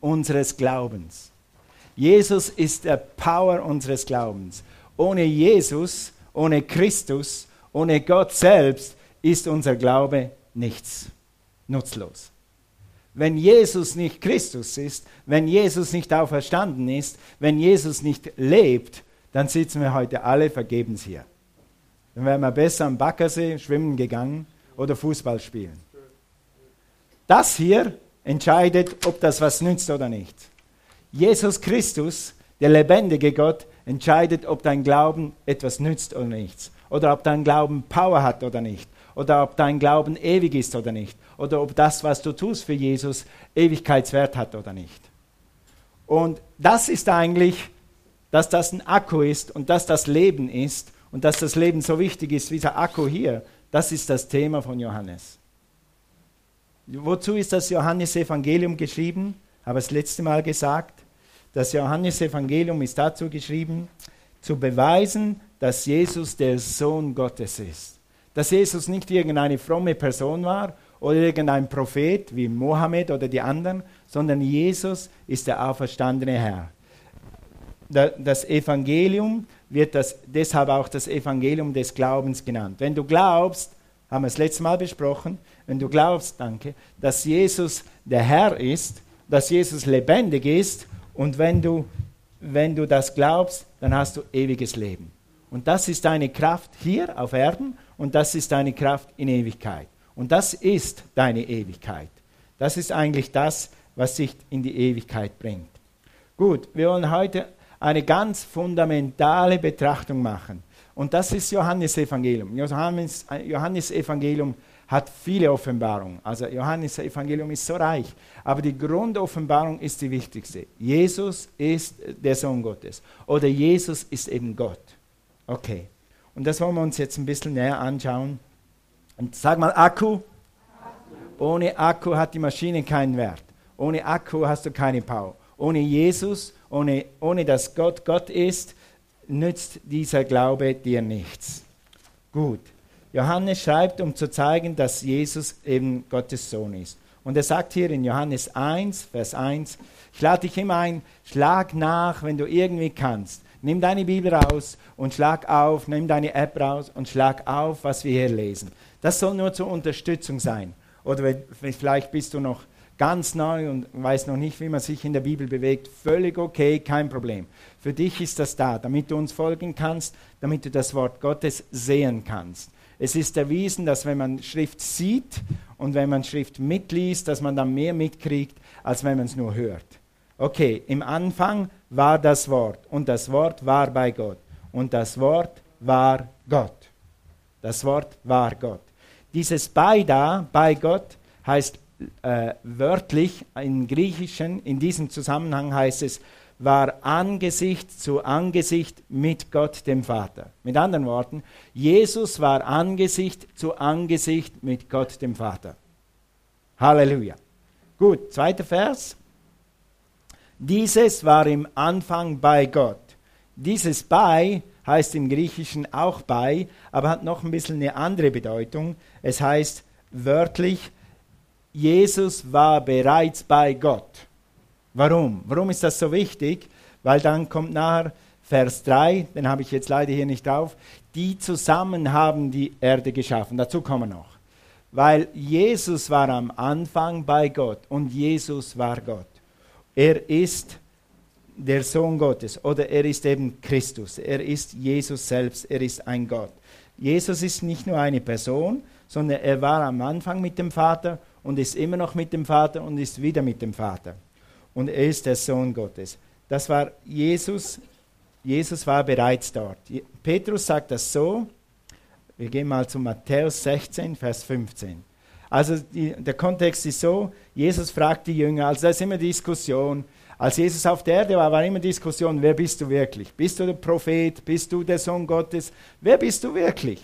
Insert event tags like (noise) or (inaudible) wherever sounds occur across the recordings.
unseres Glaubens. Jesus ist der Power unseres Glaubens. Ohne Jesus, ohne Christus, ohne Gott selbst ist unser Glaube nichts, nutzlos. Wenn Jesus nicht Christus ist, wenn Jesus nicht auferstanden ist, wenn Jesus nicht lebt, dann sitzen wir heute alle vergebens hier. Dann wären wir besser am Baggersee schwimmen gegangen oder Fußball spielen. Das hier entscheidet, ob das was nützt oder nicht. Jesus Christus, der lebendige Gott, entscheidet, ob dein Glauben etwas nützt oder nichts. Oder ob dein Glauben Power hat oder nicht. Oder ob dein Glauben ewig ist oder nicht. Oder ob das, was du tust für Jesus, Ewigkeitswert hat oder nicht. Und das ist eigentlich, dass das ein Akku ist und dass das Leben ist und dass das Leben so wichtig ist wie dieser Akku hier. Das ist das Thema von Johannes. Wozu ist das Johannesevangelium geschrieben? Habe das letzte Mal gesagt. Das Johannesevangelium ist dazu geschrieben, zu beweisen, dass Jesus der Sohn Gottes ist. Dass Jesus nicht irgendeine fromme Person war oder irgendein Prophet wie Mohammed oder die anderen, sondern Jesus ist der auferstandene Herr. Das Evangelium wird das, deshalb auch das Evangelium des Glaubens genannt. Wenn du glaubst, haben wir es letztes Mal besprochen, wenn du glaubst, danke, dass Jesus der Herr ist, dass Jesus lebendig ist und wenn du, wenn du das glaubst, dann hast du ewiges Leben. Und das ist deine Kraft hier auf Erden und das ist deine Kraft in Ewigkeit. Und das ist deine Ewigkeit. Das ist eigentlich das, was dich in die Ewigkeit bringt. Gut, wir wollen heute eine ganz fundamentale Betrachtung machen. Und das ist Johannes Evangelium. Johannes, Johannes Evangelium hat viele Offenbarungen. Also Johannes Evangelium ist so reich. Aber die Grundoffenbarung ist die wichtigste. Jesus ist der Sohn Gottes. Oder Jesus ist eben Gott. Okay. Und das wollen wir uns jetzt ein bisschen näher anschauen. Und sag mal Akku. Ohne Akku hat die Maschine keinen Wert. Ohne Akku hast du keine Power. Ohne Jesus, ohne, ohne dass Gott Gott ist, nützt dieser Glaube dir nichts. Gut. Johannes schreibt, um zu zeigen, dass Jesus eben Gottes Sohn ist. Und er sagt hier in Johannes 1, Vers 1, ich lade dich immer ein, schlag nach, wenn du irgendwie kannst. Nimm deine Bibel raus und schlag auf, nimm deine App raus und schlag auf, was wir hier lesen. Das soll nur zur Unterstützung sein. Oder vielleicht bist du noch ganz neu und weiß noch nicht, wie man sich in der Bibel bewegt, völlig okay, kein Problem. Für dich ist das da, damit du uns folgen kannst, damit du das Wort Gottes sehen kannst. Es ist erwiesen, dass wenn man Schrift sieht und wenn man Schrift mitliest, dass man dann mehr mitkriegt, als wenn man es nur hört. Okay, im Anfang war das Wort und das Wort war bei Gott und das Wort war Gott. Das Wort war Gott. Dieses bei da, bei Gott, heißt äh, wörtlich im Griechischen, in diesem Zusammenhang heißt es, war Angesicht zu Angesicht mit Gott dem Vater. Mit anderen Worten, Jesus war Angesicht zu Angesicht mit Gott dem Vater. Halleluja. Gut, zweiter Vers. Dieses war im Anfang bei Gott. Dieses bei heißt im Griechischen auch bei, aber hat noch ein bisschen eine andere Bedeutung. Es heißt wörtlich, Jesus war bereits bei Gott. Warum? Warum ist das so wichtig? Weil dann kommt nachher Vers 3, den habe ich jetzt leider hier nicht auf, die zusammen haben die Erde geschaffen. Dazu kommen wir noch. Weil Jesus war am Anfang bei Gott und Jesus war Gott. Er ist der Sohn Gottes oder er ist eben Christus. Er ist Jesus selbst, er ist ein Gott. Jesus ist nicht nur eine Person, sondern er war am Anfang mit dem Vater und ist immer noch mit dem Vater und ist wieder mit dem Vater und er ist der Sohn Gottes. Das war Jesus. Jesus war bereits dort. Petrus sagt das so. Wir gehen mal zu Matthäus 16, Vers 15. Also die, der Kontext ist so, Jesus fragt die Jünger, also da ist immer Diskussion. Als Jesus auf der Erde war, war immer Diskussion, wer bist du wirklich? Bist du der Prophet? Bist du der Sohn Gottes? Wer bist du wirklich?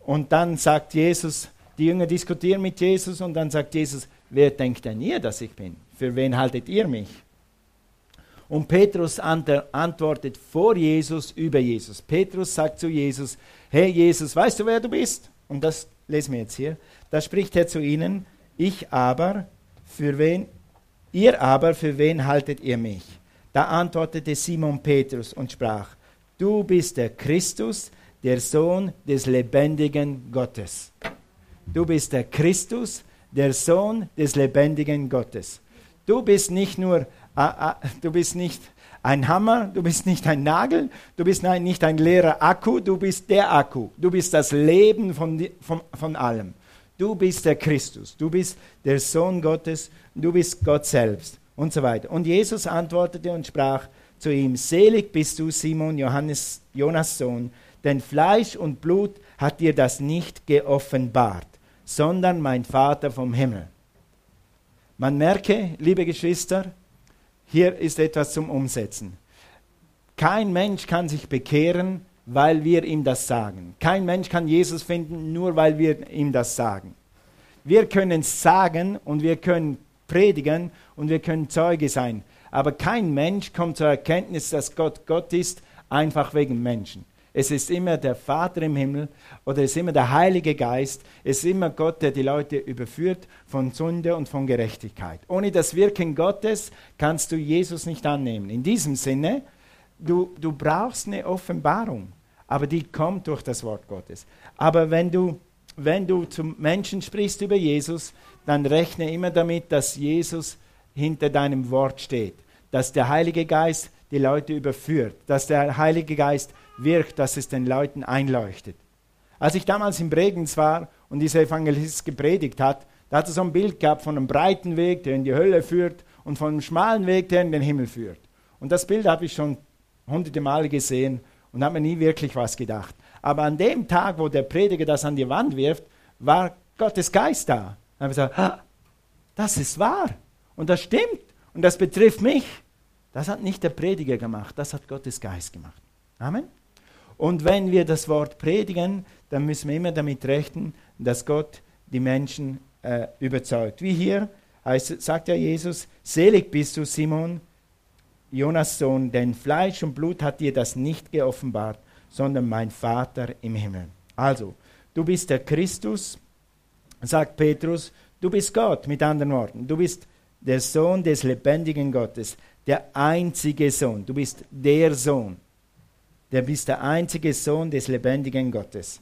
Und dann sagt Jesus, die Jünger diskutieren mit Jesus und dann sagt Jesus, wer denkt denn ihr, dass ich bin? Für wen haltet ihr mich? Und Petrus antwortet vor Jesus über Jesus. Petrus sagt zu Jesus, hey Jesus, weißt du, wer du bist? Und das lesen wir jetzt hier. Da spricht er zu ihnen, ich aber, für wen, Ihr aber, für wen haltet ihr mich? Da antwortete Simon Petrus und sprach, du bist der Christus, der Sohn des lebendigen Gottes. Du bist der Christus, der Sohn des lebendigen Gottes. Du bist nicht nur, du bist nicht ein Hammer, du bist nicht ein Nagel, du bist nicht ein leerer Akku, du bist der Akku. Du bist das Leben von, von, von allem. Du bist der Christus, du bist der Sohn Gottes, du bist Gott selbst und so weiter. Und Jesus antwortete und sprach zu ihm, selig bist du, Simon, Johannes, Jonas Sohn, denn Fleisch und Blut hat dir das nicht geoffenbart, sondern mein Vater vom Himmel. Man merke, liebe Geschwister, hier ist etwas zum Umsetzen. Kein Mensch kann sich bekehren, weil wir ihm das sagen. Kein Mensch kann Jesus finden, nur weil wir ihm das sagen. Wir können sagen und wir können predigen und wir können Zeuge sein. Aber kein Mensch kommt zur Erkenntnis, dass Gott Gott ist, einfach wegen Menschen. Es ist immer der Vater im Himmel oder es ist immer der Heilige Geist. Es ist immer Gott, der die Leute überführt von Sünde und von Gerechtigkeit. Ohne das Wirken Gottes kannst du Jesus nicht annehmen. In diesem Sinne, du, du brauchst eine Offenbarung, aber die kommt durch das Wort Gottes. Aber wenn du, wenn du zum Menschen sprichst über Jesus, dann rechne immer damit, dass Jesus hinter deinem Wort steht, dass der Heilige Geist die Leute überführt, dass der Heilige Geist wirkt, dass es den Leuten einleuchtet. Als ich damals in Bregenz war und dieser Evangelist gepredigt hat, da hat er so ein Bild gehabt von einem breiten Weg, der in die Hölle führt, und von einem schmalen Weg, der in den Himmel führt. Und das Bild habe ich schon hunderte Male gesehen und habe mir nie wirklich was gedacht. Aber an dem Tag, wo der Prediger das an die Wand wirft, war Gottes Geist da. Dann habe ich gesagt, das ist wahr und das stimmt und das betrifft mich. Das hat nicht der Prediger gemacht, das hat Gottes Geist gemacht. Amen. Und wenn wir das Wort predigen, dann müssen wir immer damit rechnen, dass Gott die Menschen äh, überzeugt. Wie hier heißt, sagt ja Jesus, selig bist du, Simon, Jonas Sohn, denn Fleisch und Blut hat dir das nicht geoffenbart, sondern mein Vater im Himmel. Also, du bist der Christus, sagt Petrus, du bist Gott, mit anderen Worten. Du bist der Sohn des lebendigen Gottes, der einzige Sohn. Du bist der Sohn. Du bist der einzige Sohn des lebendigen Gottes.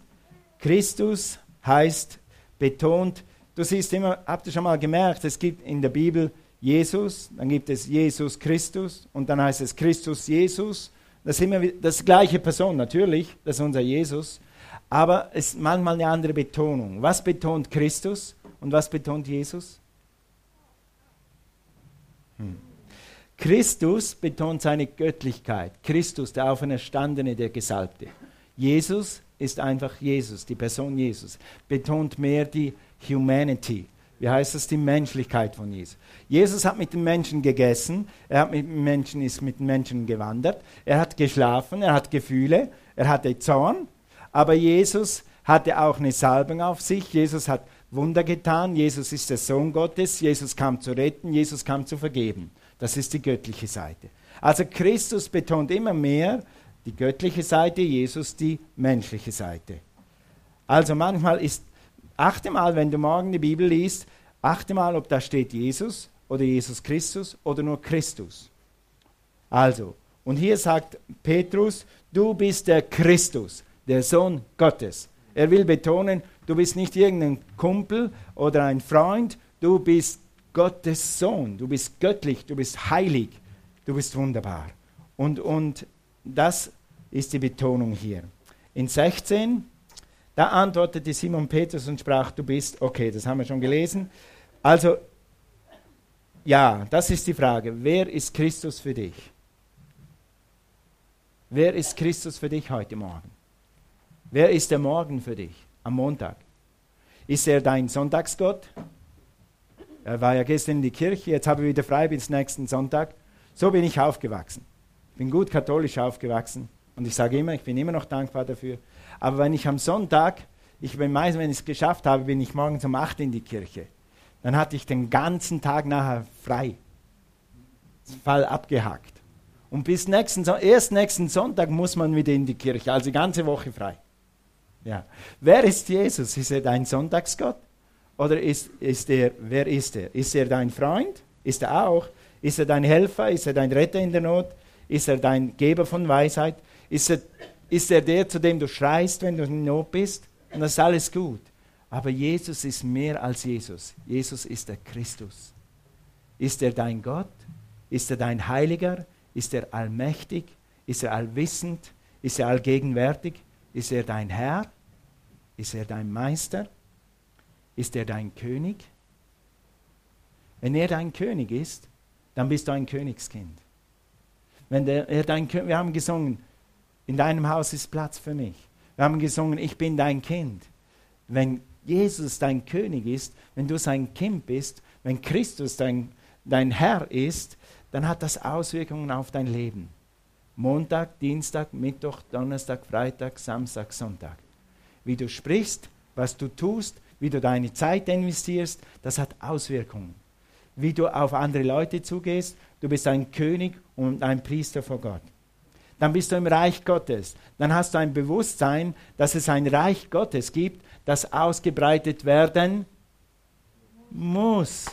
Christus heißt, betont, du siehst immer, habt ihr schon mal gemerkt, es gibt in der Bibel Jesus, dann gibt es Jesus Christus und dann heißt es Christus Jesus. Das ist immer das gleiche Person, natürlich, das ist unser Jesus, aber es ist manchmal eine andere Betonung. Was betont Christus und was betont Jesus? Hm. Christus betont seine Göttlichkeit. Christus, der Auferstandene, der Gesalbte. Jesus ist einfach Jesus, die Person Jesus. Betont mehr die Humanity, wie heißt das, die Menschlichkeit von Jesus. Jesus hat mit den Menschen gegessen, er hat mit Menschen, ist mit den Menschen gewandert, er hat geschlafen, er hat Gefühle, er hatte Zorn, aber Jesus hatte auch eine Salbung auf sich, Jesus hat Wunder getan, Jesus ist der Sohn Gottes, Jesus kam zu retten, Jesus kam zu vergeben. Das ist die göttliche Seite. Also Christus betont immer mehr die göttliche Seite, Jesus die menschliche Seite. Also manchmal ist achte mal, wenn du morgen die Bibel liest, achte mal, ob da steht Jesus oder Jesus Christus oder nur Christus. Also, und hier sagt Petrus, du bist der Christus, der Sohn Gottes. Er will betonen, du bist nicht irgendein Kumpel oder ein Freund, du bist Gottes Sohn, du bist göttlich, du bist heilig, du bist wunderbar. Und, und das ist die Betonung hier. In 16 da antwortete Simon Petrus und sprach, du bist, okay, das haben wir schon gelesen. Also, ja, das ist die Frage. Wer ist Christus für dich? Wer ist Christus für dich heute Morgen? Wer ist der Morgen für dich am Montag? Ist er dein Sonntagsgott? Er war ja gestern in die Kirche, jetzt habe ich wieder frei bis nächsten Sonntag. So bin ich aufgewachsen. Ich bin gut katholisch aufgewachsen und ich sage immer, ich bin immer noch dankbar dafür. Aber wenn ich am Sonntag, ich bin meistens, wenn ich es geschafft habe, bin ich morgens um 8 in die Kirche. Dann hatte ich den ganzen Tag nachher frei. Fall abgehakt. Und bis nächsten, erst nächsten Sonntag muss man wieder in die Kirche, also die ganze Woche frei. Ja. Wer ist Jesus? Ist er dein Sonntagsgott? Oder ist, ist er, wer ist er? Ist er dein Freund Ist er auch. Ist er dein Helfer? Ist er dein Retter in der Not? Ist er dein Geber von Weisheit? Ist er, ist er der, zu dem du schreist, wenn du in Not bist? Und das ist alles gut. Aber Jesus ist mehr als Jesus. Jesus ist der Christus. Ist er dein Gott? Ist er dein Heiliger? Ist er allmächtig? Ist er allwissend? Ist er allgegenwärtig? Ist er dein Herr? Ist er dein Meister? Ist er dein König? Wenn er dein König ist, dann bist du ein Königskind. Wenn der, er dein, wir haben gesungen, in deinem Haus ist Platz für mich. Wir haben gesungen, ich bin dein Kind. Wenn Jesus dein König ist, wenn du sein Kind bist, wenn Christus dein, dein Herr ist, dann hat das Auswirkungen auf dein Leben. Montag, Dienstag, Mittwoch, Donnerstag, Freitag, Samstag, Sonntag. Wie du sprichst, was du tust, wie du deine Zeit investierst, das hat Auswirkungen. Wie du auf andere Leute zugehst, du bist ein König und ein Priester vor Gott. Dann bist du im Reich Gottes. Dann hast du ein Bewusstsein, dass es ein Reich Gottes gibt, das ausgebreitet werden muss.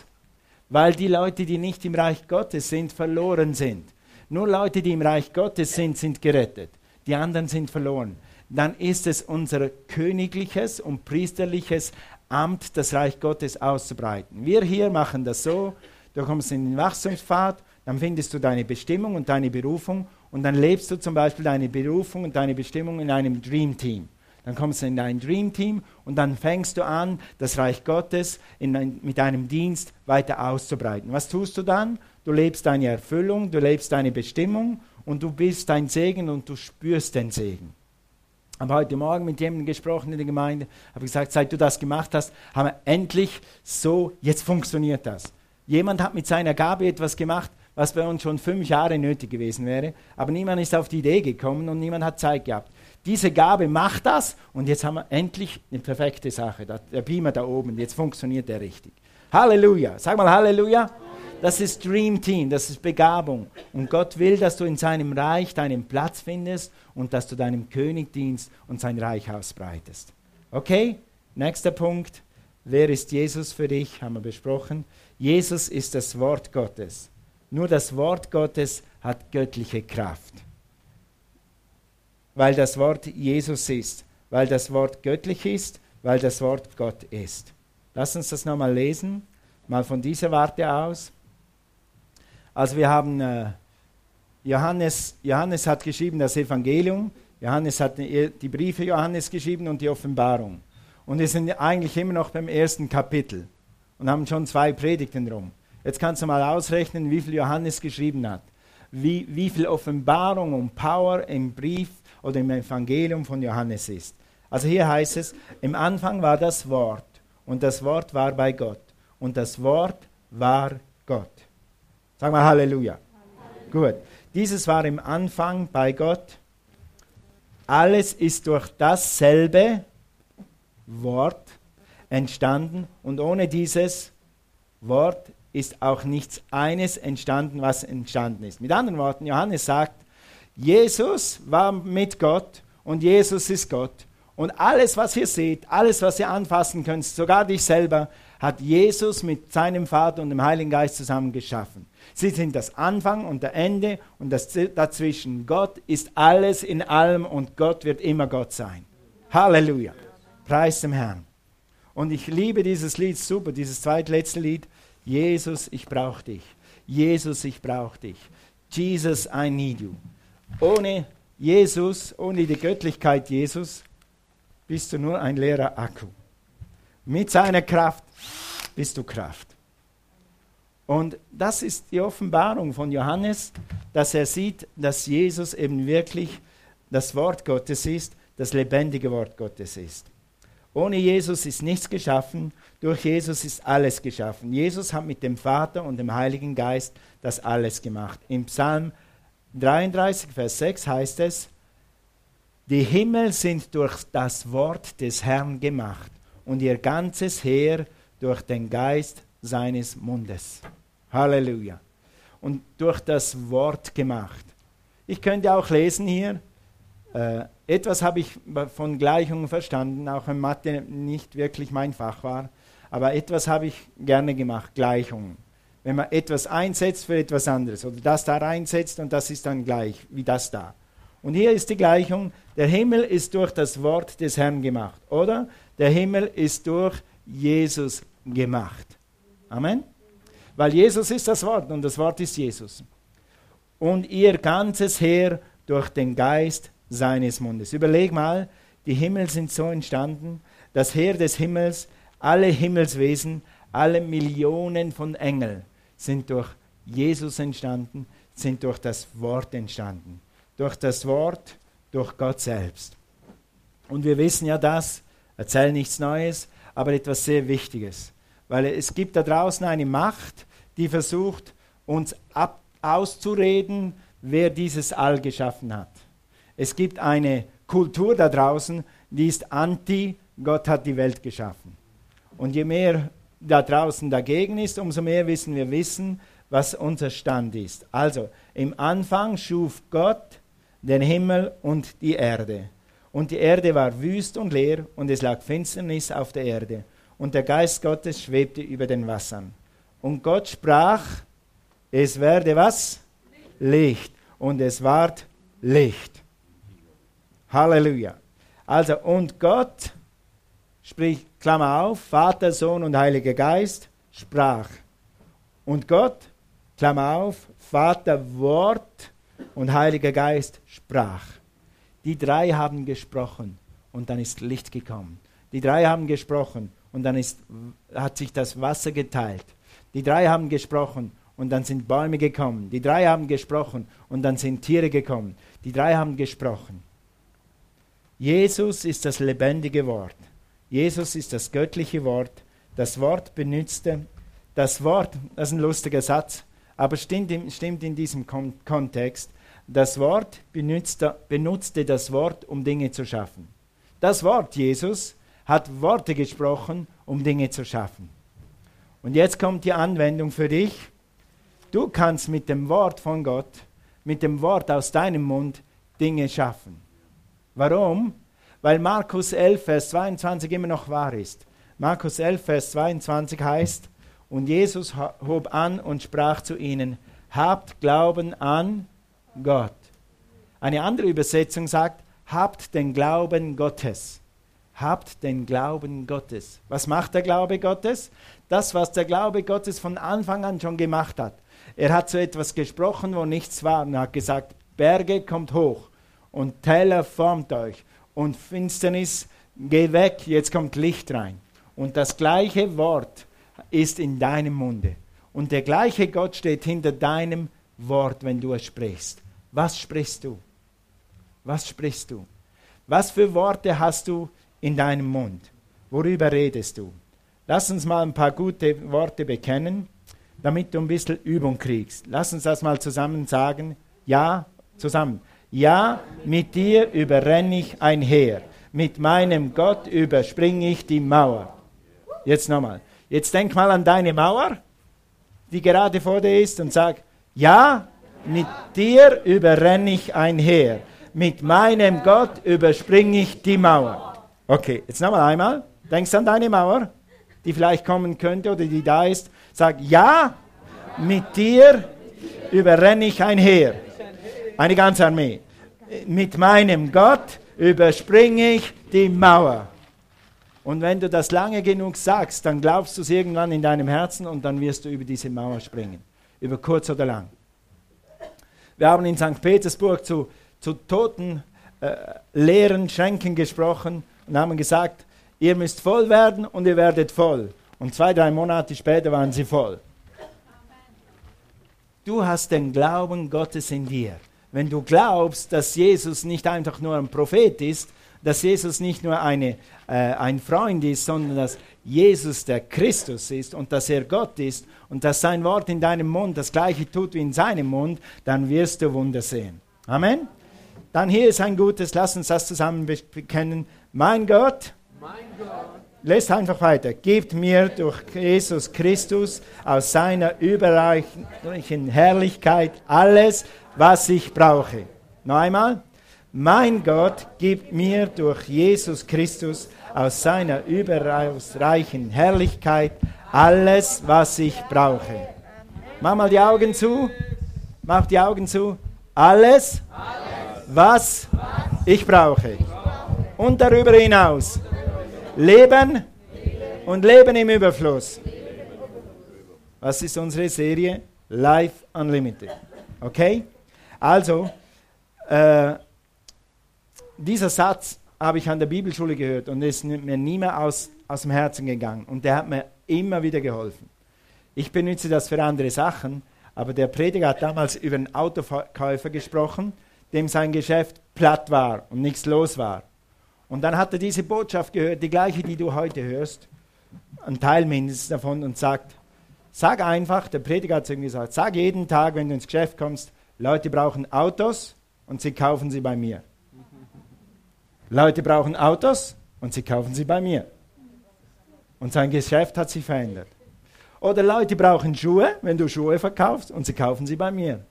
Weil die Leute, die nicht im Reich Gottes sind, verloren sind. Nur Leute, die im Reich Gottes sind, sind gerettet. Die anderen sind verloren. Dann ist es unser königliches und priesterliches Amt, das Reich Gottes auszubreiten. Wir hier machen das so, du kommst in den Wachstumspfad, dann findest du deine Bestimmung und deine Berufung und dann lebst du zum Beispiel deine Berufung und deine Bestimmung in einem Dream Team. Dann kommst du in dein Dream Team und dann fängst du an, das Reich Gottes ein, mit deinem Dienst weiter auszubreiten. Was tust du dann? Du lebst deine Erfüllung, du lebst deine Bestimmung und du bist dein Segen und du spürst den Segen. Habe heute Morgen mit jemandem gesprochen in der Gemeinde, habe gesagt, seit du das gemacht hast, haben wir endlich so, jetzt funktioniert das. Jemand hat mit seiner Gabe etwas gemacht, was bei uns schon fünf Jahre nötig gewesen wäre, aber niemand ist auf die Idee gekommen und niemand hat Zeit gehabt. Diese Gabe macht das und jetzt haben wir endlich eine perfekte Sache. Der Beamer da oben, jetzt funktioniert der richtig. Halleluja. Sag mal Halleluja. Das ist Dream Team, das ist Begabung. Und Gott will, dass du in seinem Reich deinen Platz findest und dass du deinem König dienst und sein Reich ausbreitest. Okay? Nächster Punkt. Wer ist Jesus für dich? Haben wir besprochen. Jesus ist das Wort Gottes. Nur das Wort Gottes hat göttliche Kraft. Weil das Wort Jesus ist, weil das Wort göttlich ist, weil das Wort Gott ist. Lass uns das nochmal lesen, mal von dieser Warte aus. Also wir haben äh, Johannes, Johannes hat geschrieben das Evangelium, Johannes hat die Briefe Johannes geschrieben und die Offenbarung. Und wir sind eigentlich immer noch beim ersten Kapitel und haben schon zwei Predigten drum. Jetzt kannst du mal ausrechnen, wie viel Johannes geschrieben hat. Wie, wie viel Offenbarung und Power im Brief oder im Evangelium von Johannes ist. Also hier heißt es, im Anfang war das Wort und das Wort war bei Gott und das Wort war. Sag mal Halleluja. Halleluja. Gut. Dieses war im Anfang bei Gott. Alles ist durch dasselbe Wort entstanden und ohne dieses Wort ist auch nichts eines entstanden, was entstanden ist. Mit anderen Worten, Johannes sagt, Jesus war mit Gott und Jesus ist Gott. Und alles, was ihr seht, alles, was ihr anfassen könnt, sogar dich selber, hat Jesus mit seinem Vater und dem Heiligen Geist zusammen geschaffen. Sie sind das Anfang und der Ende und das dazwischen. Gott ist alles in allem und Gott wird immer Gott sein. Halleluja. Preis dem Herrn. Und ich liebe dieses Lied super, dieses zweitletzte Lied. Jesus, ich brauche dich. Jesus, ich brauche dich. Jesus, I need you. Ohne Jesus, ohne die Göttlichkeit Jesus, bist du nur ein leerer Akku. Mit seiner Kraft bist du Kraft. Und das ist die Offenbarung von Johannes, dass er sieht, dass Jesus eben wirklich das Wort Gottes ist, das lebendige Wort Gottes ist. Ohne Jesus ist nichts geschaffen, durch Jesus ist alles geschaffen. Jesus hat mit dem Vater und dem Heiligen Geist das alles gemacht. Im Psalm 33, Vers 6 heißt es, die Himmel sind durch das Wort des Herrn gemacht und ihr ganzes Heer durch den Geist seines Mundes. Halleluja. Und durch das Wort gemacht. Ich könnte auch lesen hier, äh, etwas habe ich von Gleichungen verstanden, auch wenn Mathe nicht wirklich mein Fach war, aber etwas habe ich gerne gemacht, Gleichungen. wenn man etwas einsetzt für etwas anderes oder das da reinsetzt und das ist dann gleich wie das da. Und hier ist die Gleichung, der Himmel ist durch das Wort des Herrn gemacht, oder? Der Himmel ist durch Jesus gemacht. Amen. Weil Jesus ist das Wort und das Wort ist Jesus. Und ihr ganzes Heer durch den Geist seines Mundes. Überleg mal, die Himmel sind so entstanden, das Heer des Himmels, alle Himmelswesen, alle Millionen von Engeln sind durch Jesus entstanden, sind durch das Wort entstanden. Durch das Wort, durch Gott selbst. Und wir wissen ja das, erzähl nichts Neues, aber etwas sehr Wichtiges. Weil es gibt da draußen eine Macht, die versucht, uns ab auszureden, wer dieses All geschaffen hat. Es gibt eine Kultur da draußen, die ist anti, Gott hat die Welt geschaffen. Und je mehr da draußen dagegen ist, umso mehr wissen wir wissen, was unser Stand ist. Also, im Anfang schuf Gott den Himmel und die Erde. Und die Erde war wüst und leer, und es lag Finsternis auf der Erde. Und der Geist Gottes schwebte über den Wassern. Und Gott sprach, es werde was? Licht. Und es ward Licht. Halleluja. Also, und Gott, sprich, Klammer auf, Vater, Sohn und Heiliger Geist, sprach. Und Gott, Klammer auf, Vater, Wort und Heiliger Geist, sprach. Die drei haben gesprochen und dann ist Licht gekommen. Die drei haben gesprochen und dann ist, hat sich das Wasser geteilt. Die drei haben gesprochen und dann sind Bäume gekommen. Die drei haben gesprochen und dann sind Tiere gekommen. Die drei haben gesprochen. Jesus ist das lebendige Wort. Jesus ist das göttliche Wort. Das Wort benützte, das Wort, das ist ein lustiger Satz, aber stimmt, stimmt in diesem Kon Kontext, das Wort benutzte, benutzte das Wort, um Dinge zu schaffen. Das Wort, Jesus, hat Worte gesprochen, um Dinge zu schaffen. Und jetzt kommt die Anwendung für dich. Du kannst mit dem Wort von Gott, mit dem Wort aus deinem Mund Dinge schaffen. Warum? Weil Markus 11, Vers 22 immer noch wahr ist. Markus 11, Vers 22 heißt, und Jesus hob an und sprach zu ihnen, habt Glauben an Gott. Eine andere Übersetzung sagt, habt den Glauben Gottes. Habt den Glauben Gottes. Was macht der Glaube Gottes? Das, was der Glaube Gottes von Anfang an schon gemacht hat. Er hat so etwas gesprochen, wo nichts war und hat gesagt, Berge kommt hoch und Täler formt euch und Finsternis geh weg, jetzt kommt Licht rein. Und das gleiche Wort ist in deinem Munde. Und der gleiche Gott steht hinter deinem Wort, wenn du es sprichst. Was sprichst du? Was sprichst du? Was für Worte hast du in deinem Mund? Worüber redest du? Lass uns mal ein paar gute Worte bekennen, damit du ein bisschen Übung kriegst. Lass uns das mal zusammen sagen. Ja, zusammen. Ja, mit dir überrenne ich einher. Mit meinem Gott überspringe ich die Mauer. Jetzt nochmal. Jetzt denk mal an deine Mauer, die gerade vor dir ist, und sag, ja, mit dir überrenne ich einher. Mit meinem Gott überspringe ich die Mauer. Okay, jetzt nochmal einmal. Denkst an deine Mauer, die vielleicht kommen könnte oder die da ist. Sag, ja, mit dir überrenne ich einher. Eine ganze Armee. Mit meinem Gott überspringe ich die Mauer. Und wenn du das lange genug sagst, dann glaubst du es irgendwann in deinem Herzen und dann wirst du über diese Mauer springen. Über kurz oder lang. Wir haben in St. Petersburg zu, zu toten, äh, leeren Schränken gesprochen und haben gesagt, ihr müsst voll werden und ihr werdet voll. Und zwei, drei Monate später waren sie voll. Du hast den Glauben Gottes in dir. Wenn du glaubst, dass Jesus nicht einfach nur ein Prophet ist, dass Jesus nicht nur eine, äh, ein Freund ist, sondern dass Jesus der Christus ist und dass er Gott ist und dass sein Wort in deinem Mund das gleiche tut wie in seinem Mund, dann wirst du Wunder sehen. Amen. Dann hier ist ein gutes, lass uns das zusammen bekennen. Mein Gott, mein Gott Lest einfach weiter. Gibt mir durch Jesus Christus aus seiner überreichen Herrlichkeit alles, was ich brauche. Noch einmal. Mein Gott gibt mir durch Jesus Christus aus seiner überreichen Herrlichkeit alles, was ich brauche. Mach mal die Augen zu. Mach die Augen zu. Alles, was ich brauche. Und darüber hinaus. Leben und Leben im Überfluss. Was ist unsere Serie? Life Unlimited. Okay? Also, äh, dieser Satz habe ich an der Bibelschule gehört und ist mir nie mehr aus, aus dem Herzen gegangen. Und der hat mir immer wieder geholfen. Ich benutze das für andere Sachen, aber der Prediger hat damals über einen Autokäufer gesprochen, dem sein Geschäft platt war und nichts los war. Und dann hat er diese Botschaft gehört, die gleiche, die du heute hörst, ein Teil mindestens davon, und sagt, sag einfach, der Prediger hat es irgendwie gesagt, sag jeden Tag, wenn du ins Geschäft kommst, Leute brauchen Autos und sie kaufen sie bei mir. Leute brauchen Autos und sie kaufen sie bei mir. Und sein Geschäft hat sich verändert. Oder Leute brauchen Schuhe, wenn du Schuhe verkaufst und sie kaufen sie bei mir.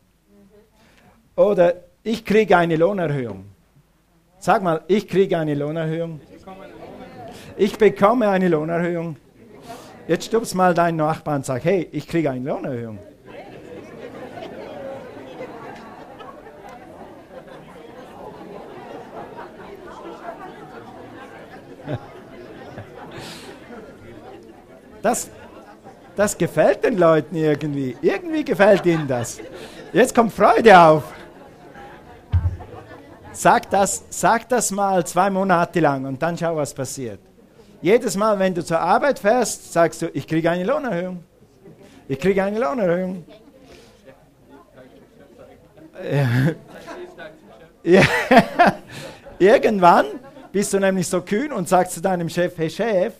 Oder ich kriege eine Lohnerhöhung. Sag mal, ich kriege eine Lohnerhöhung. Ich bekomme eine Lohnerhöhung. Jetzt stupst mal deinen Nachbarn und sag, hey, ich kriege eine Lohnerhöhung. Das, das gefällt den Leuten irgendwie. Irgendwie gefällt ihnen das. Jetzt kommt Freude auf. Sag das, sag das mal zwei Monate lang und dann schau, was passiert. Jedes Mal, wenn du zur Arbeit fährst, sagst du, ich kriege eine Lohnerhöhung. Ich kriege eine Lohnerhöhung. Ja. Irgendwann bist du nämlich so kühn und sagst zu deinem Chef, hey Chef,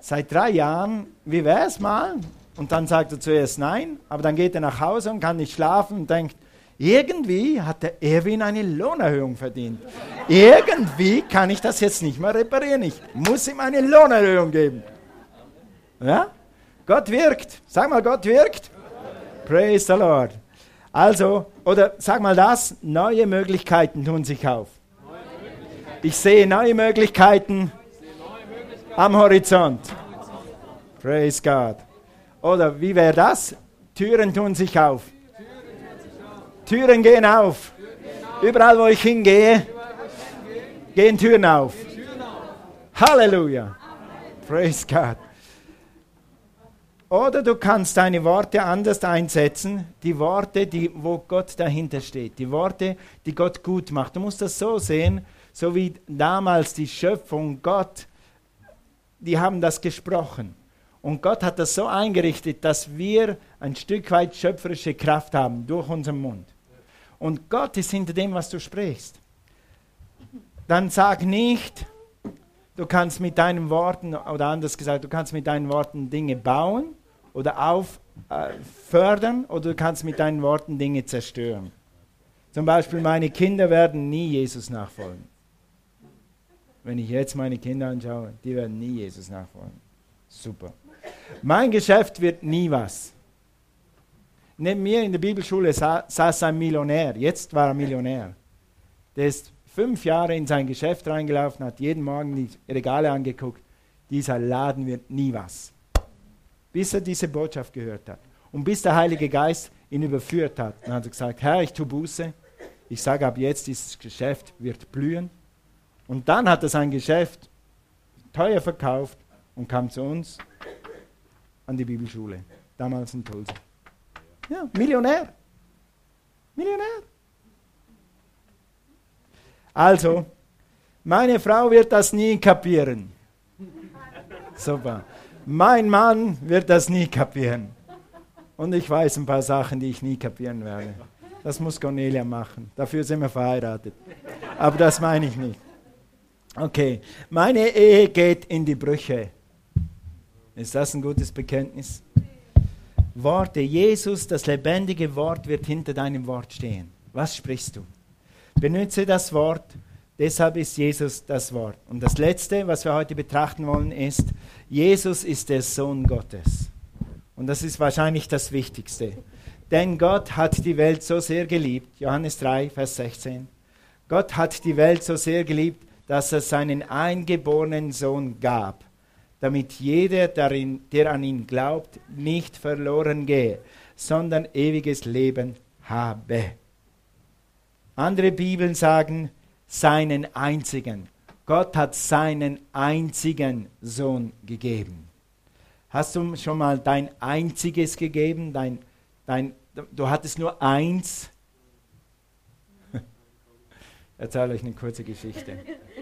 seit drei Jahren, wie wäre es mal? Und dann sagt er zuerst nein, aber dann geht er nach Hause und kann nicht schlafen und denkt, irgendwie hat der Erwin eine Lohnerhöhung verdient. Irgendwie kann ich das jetzt nicht mehr reparieren. Ich muss ihm eine Lohnerhöhung geben. Ja? Gott wirkt. Sag mal, Gott wirkt. Praise the Lord. Also, oder sag mal das, neue Möglichkeiten tun sich auf. Ich sehe neue Möglichkeiten am Horizont. Praise God. Oder wie wäre das? Türen tun sich auf. Türen gehen auf. Überall, wo ich hingehe, gehen Türen auf. Halleluja. Praise God. Oder du kannst deine Worte anders einsetzen, die Worte, die, wo Gott dahinter steht, die Worte, die Gott gut macht. Du musst das so sehen, so wie damals die Schöpfung Gott die haben das gesprochen. Und Gott hat das so eingerichtet, dass wir ein Stück weit schöpferische Kraft haben durch unseren Mund. Und Gott ist hinter dem, was du sprichst. Dann sag nicht, du kannst mit deinen Worten, oder anders gesagt, du kannst mit deinen Worten Dinge bauen oder auffördern, äh, oder du kannst mit deinen Worten Dinge zerstören. Zum Beispiel, meine Kinder werden nie Jesus nachfolgen. Wenn ich jetzt meine Kinder anschaue, die werden nie Jesus nachfolgen. Super. Mein Geschäft wird nie was. Neben mir in der Bibelschule saß ein Millionär. Jetzt war er Millionär. Der ist fünf Jahre in sein Geschäft reingelaufen, hat jeden Morgen die Regale angeguckt. Dieser Laden wird nie was. Bis er diese Botschaft gehört hat. Und bis der Heilige Geist ihn überführt hat. Dann hat er gesagt, Herr, ich tue Buße. Ich sage ab jetzt, dieses Geschäft wird blühen. Und dann hat er sein Geschäft teuer verkauft und kam zu uns an die Bibelschule, damals in Tulsa. Ja, Millionär. Millionär. Also, meine Frau wird das nie kapieren. Super. Mein Mann wird das nie kapieren. Und ich weiß ein paar Sachen, die ich nie kapieren werde. Das muss Cornelia machen. Dafür sind wir verheiratet. Aber das meine ich nicht. Okay, meine Ehe geht in die Brüche. Ist das ein gutes Bekenntnis? Worte, Jesus, das lebendige Wort wird hinter deinem Wort stehen. Was sprichst du? Benütze das Wort, deshalb ist Jesus das Wort. Und das Letzte, was wir heute betrachten wollen, ist, Jesus ist der Sohn Gottes. Und das ist wahrscheinlich das Wichtigste. Denn Gott hat die Welt so sehr geliebt, Johannes 3, Vers 16. Gott hat die Welt so sehr geliebt, dass er seinen eingeborenen Sohn gab, damit jeder, darin, der an ihn glaubt, nicht verloren gehe, sondern ewiges Leben habe. Andere Bibeln sagen seinen einzigen. Gott hat seinen einzigen Sohn gegeben. Hast du schon mal dein einziges gegeben? Dein, dein, du hattest nur eins. (laughs) Erzähle euch eine kurze Geschichte. (laughs)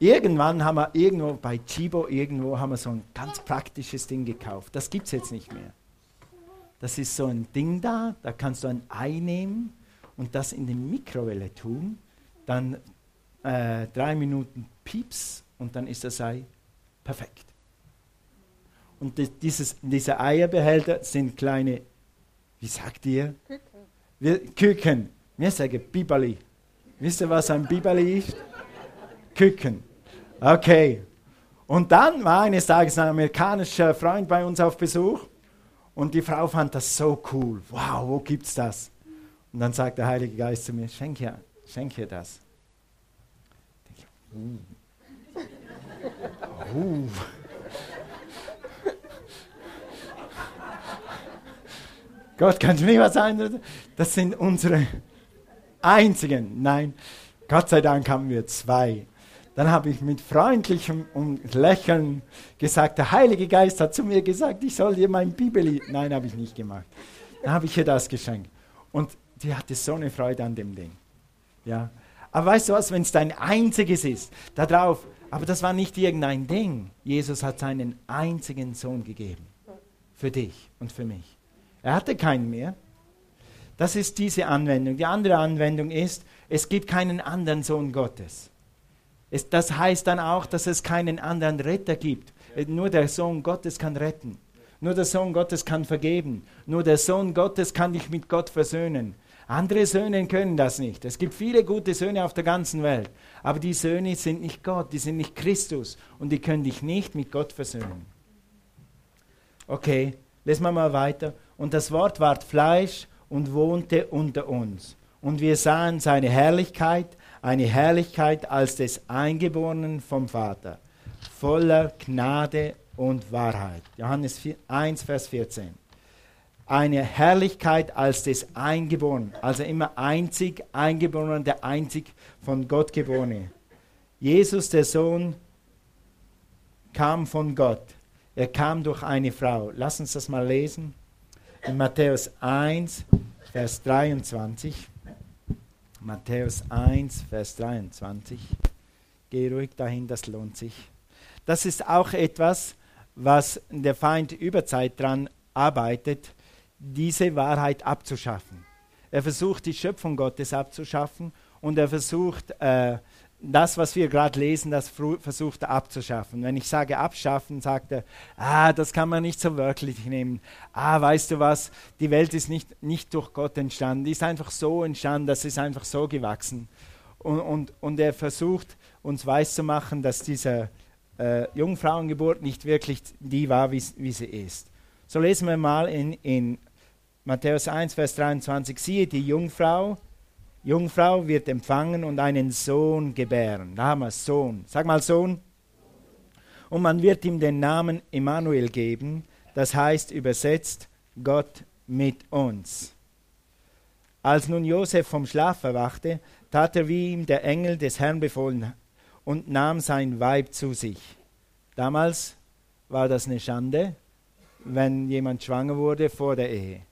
Irgendwann haben wir irgendwo bei Chibo irgendwo haben wir so ein ganz praktisches Ding gekauft. Das gibt es jetzt nicht mehr. Das ist so ein Ding da, da kannst du ein Ei nehmen und das in die Mikrowelle tun, dann äh, drei Minuten Pieps und dann ist das Ei perfekt. Und dieses, diese Eierbehälter sind kleine, wie sagt ihr? Küken. Wir, Küken. Wir sagen Bibali. Wisst ihr, was ein Bibali ist? Küken. Okay. Und dann war eines Tages ein amerikanischer Freund bei uns auf Besuch und die Frau fand das so cool. Wow, wo gibt's das? Und dann sagt der Heilige Geist zu mir, schenk ihr, schenk ihr das. Ich, uh. Uh. Gott, kannst du mir was sagen? Das sind unsere einzigen. Nein, Gott sei Dank haben wir zwei. Dann habe ich mit freundlichem Lächeln gesagt, der Heilige Geist hat zu mir gesagt, ich soll dir mein Bibeli. Nein, habe ich nicht gemacht. Dann habe ich ihr das geschenkt. Und die hatte so eine Freude an dem Ding. Ja. Aber weißt du was, wenn es dein einziges ist, da drauf, aber das war nicht irgendein Ding. Jesus hat seinen einzigen Sohn gegeben. Für dich und für mich. Er hatte keinen mehr. Das ist diese Anwendung. Die andere Anwendung ist, es gibt keinen anderen Sohn Gottes. Es, das heißt dann auch, dass es keinen anderen Retter gibt. Nur der Sohn Gottes kann retten. Nur der Sohn Gottes kann vergeben. Nur der Sohn Gottes kann dich mit Gott versöhnen. Andere Söhne können das nicht. Es gibt viele gute Söhne auf der ganzen Welt. Aber die Söhne sind nicht Gott, die sind nicht Christus. Und die können dich nicht mit Gott versöhnen. Okay, lesen wir mal weiter. Und das Wort ward Fleisch und wohnte unter uns. Und wir sahen seine Herrlichkeit, eine Herrlichkeit als des Eingeborenen vom Vater, voller Gnade und Wahrheit. Johannes 1, Vers 14. Eine Herrlichkeit als des Eingeborenen, also immer einzig, Eingeborenen, der einzig von Gott geborene. Jesus, der Sohn, kam von Gott. Er kam durch eine Frau. Lass uns das mal lesen in Matthäus 1, Vers 23. Matthäus 1, Vers 23. Geh ruhig dahin, das lohnt sich. Das ist auch etwas, was der Feind über Zeit dran arbeitet, diese Wahrheit abzuschaffen. Er versucht, die Schöpfung Gottes abzuschaffen und er versucht, äh, das, was wir gerade lesen, das versucht er abzuschaffen. Wenn ich sage abschaffen, sagt er, ah, das kann man nicht so wörtlich nehmen. Ah, weißt du was, die Welt ist nicht, nicht durch Gott entstanden, die ist einfach so entstanden, das ist einfach so gewachsen. Und, und, und er versucht uns weiszumachen, dass diese äh, Jungfrauengeburt nicht wirklich die war, wie, wie sie ist. So lesen wir mal in, in Matthäus 1, Vers 23, siehe die Jungfrau, Jungfrau wird empfangen und einen Sohn gebären. Wir Sohn. Sag mal Sohn. Und man wird ihm den Namen Immanuel geben, das heißt übersetzt Gott mit uns. Als nun Josef vom Schlaf erwachte, tat er, wie ihm der Engel des Herrn befohlen und nahm sein Weib zu sich. Damals war das eine Schande, wenn jemand schwanger wurde vor der Ehe.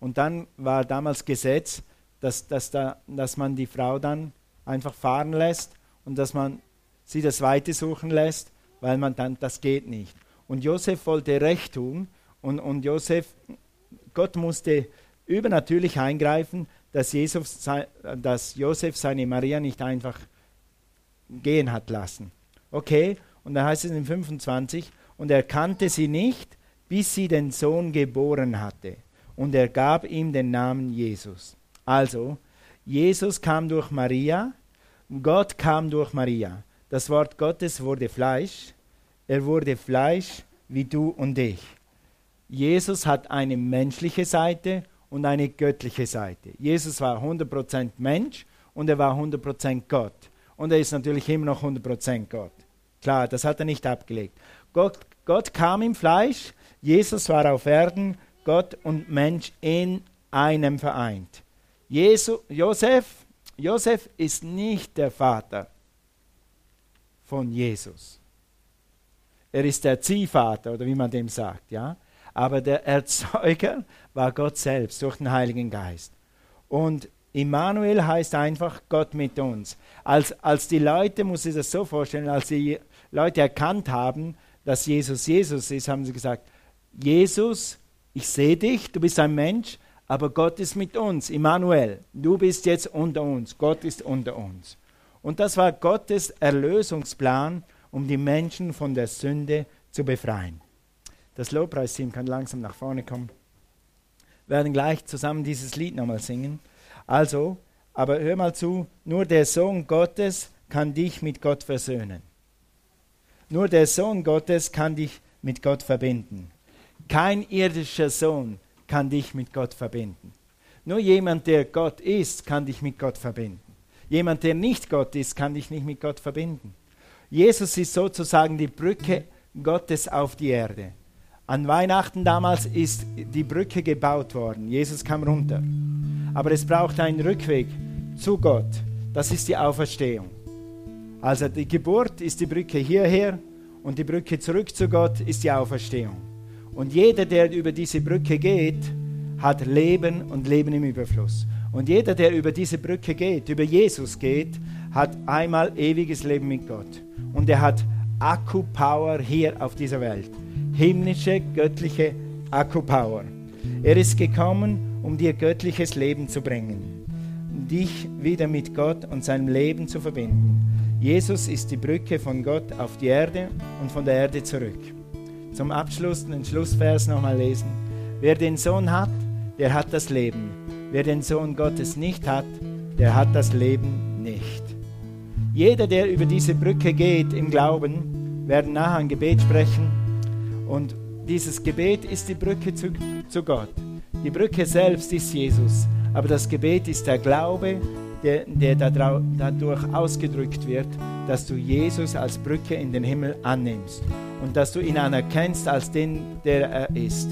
Und dann war damals Gesetz, dass, dass, da, dass man die Frau dann einfach fahren lässt und dass man sie das Weite suchen lässt, weil man dann, das geht nicht. Und Josef wollte Recht tun und, und Josef, Gott musste übernatürlich eingreifen, dass, Jesus, dass Josef seine Maria nicht einfach gehen hat lassen. Okay, und da heißt es in 25, und er kannte sie nicht, bis sie den Sohn geboren hatte. Und er gab ihm den Namen Jesus. Also, Jesus kam durch Maria, Gott kam durch Maria. Das Wort Gottes wurde Fleisch. Er wurde Fleisch wie du und ich. Jesus hat eine menschliche Seite und eine göttliche Seite. Jesus war 100% Mensch und er war 100% Gott. Und er ist natürlich immer noch 100% Gott. Klar, das hat er nicht abgelegt. Gott, Gott kam im Fleisch, Jesus war auf Erden, Gott und Mensch in einem vereint. Jesu, Josef, Josef ist nicht der Vater von Jesus. Er ist der Ziehvater oder wie man dem sagt, ja. Aber der Erzeuger war Gott selbst durch den Heiligen Geist. Und Immanuel heißt einfach Gott mit uns. Als, als die Leute, muss ich das so vorstellen, als die Leute erkannt haben, dass Jesus Jesus ist, haben sie gesagt, Jesus, ich sehe dich, du bist ein Mensch, aber Gott ist mit uns, Immanuel. Du bist jetzt unter uns, Gott ist unter uns. Und das war Gottes Erlösungsplan, um die Menschen von der Sünde zu befreien. Das Lobpreisteam kann langsam nach vorne kommen. Wir werden gleich zusammen dieses Lied nochmal singen. Also, aber hör mal zu, nur der Sohn Gottes kann dich mit Gott versöhnen. Nur der Sohn Gottes kann dich mit Gott verbinden. Kein irdischer Sohn kann dich mit Gott verbinden. Nur jemand, der Gott ist, kann dich mit Gott verbinden. Jemand, der nicht Gott ist, kann dich nicht mit Gott verbinden. Jesus ist sozusagen die Brücke Gottes auf die Erde. An Weihnachten damals ist die Brücke gebaut worden. Jesus kam runter. Aber es braucht einen Rückweg zu Gott. Das ist die Auferstehung. Also die Geburt ist die Brücke hierher und die Brücke zurück zu Gott ist die Auferstehung. Und jeder, der über diese Brücke geht, hat Leben und Leben im Überfluss. Und jeder, der über diese Brücke geht, über Jesus geht, hat einmal ewiges Leben mit Gott. Und er hat Akku-Power hier auf dieser Welt. Himmlische, göttliche Akku-Power. Er ist gekommen, um dir göttliches Leben zu bringen, dich wieder mit Gott und seinem Leben zu verbinden. Jesus ist die Brücke von Gott auf die Erde und von der Erde zurück. Zum Abschluss den Schlussvers nochmal lesen. Wer den Sohn hat, der hat das Leben. Wer den Sohn Gottes nicht hat, der hat das Leben nicht. Jeder, der über diese Brücke geht im Glauben, werden nachher ein Gebet sprechen. Und dieses Gebet ist die Brücke zu, zu Gott. Die Brücke selbst ist Jesus. Aber das Gebet ist der Glaube, der, der dadurch ausgedrückt wird, dass du Jesus als Brücke in den Himmel annimmst und dass du ihn anerkennst als den, der er ist.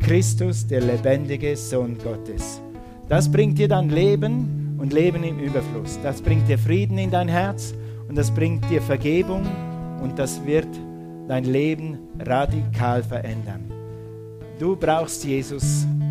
Christus, der lebendige Sohn Gottes. Das bringt dir dann Leben und Leben im Überfluss. Das bringt dir Frieden in dein Herz und das bringt dir Vergebung und das wird dein Leben radikal verändern. Du brauchst Jesus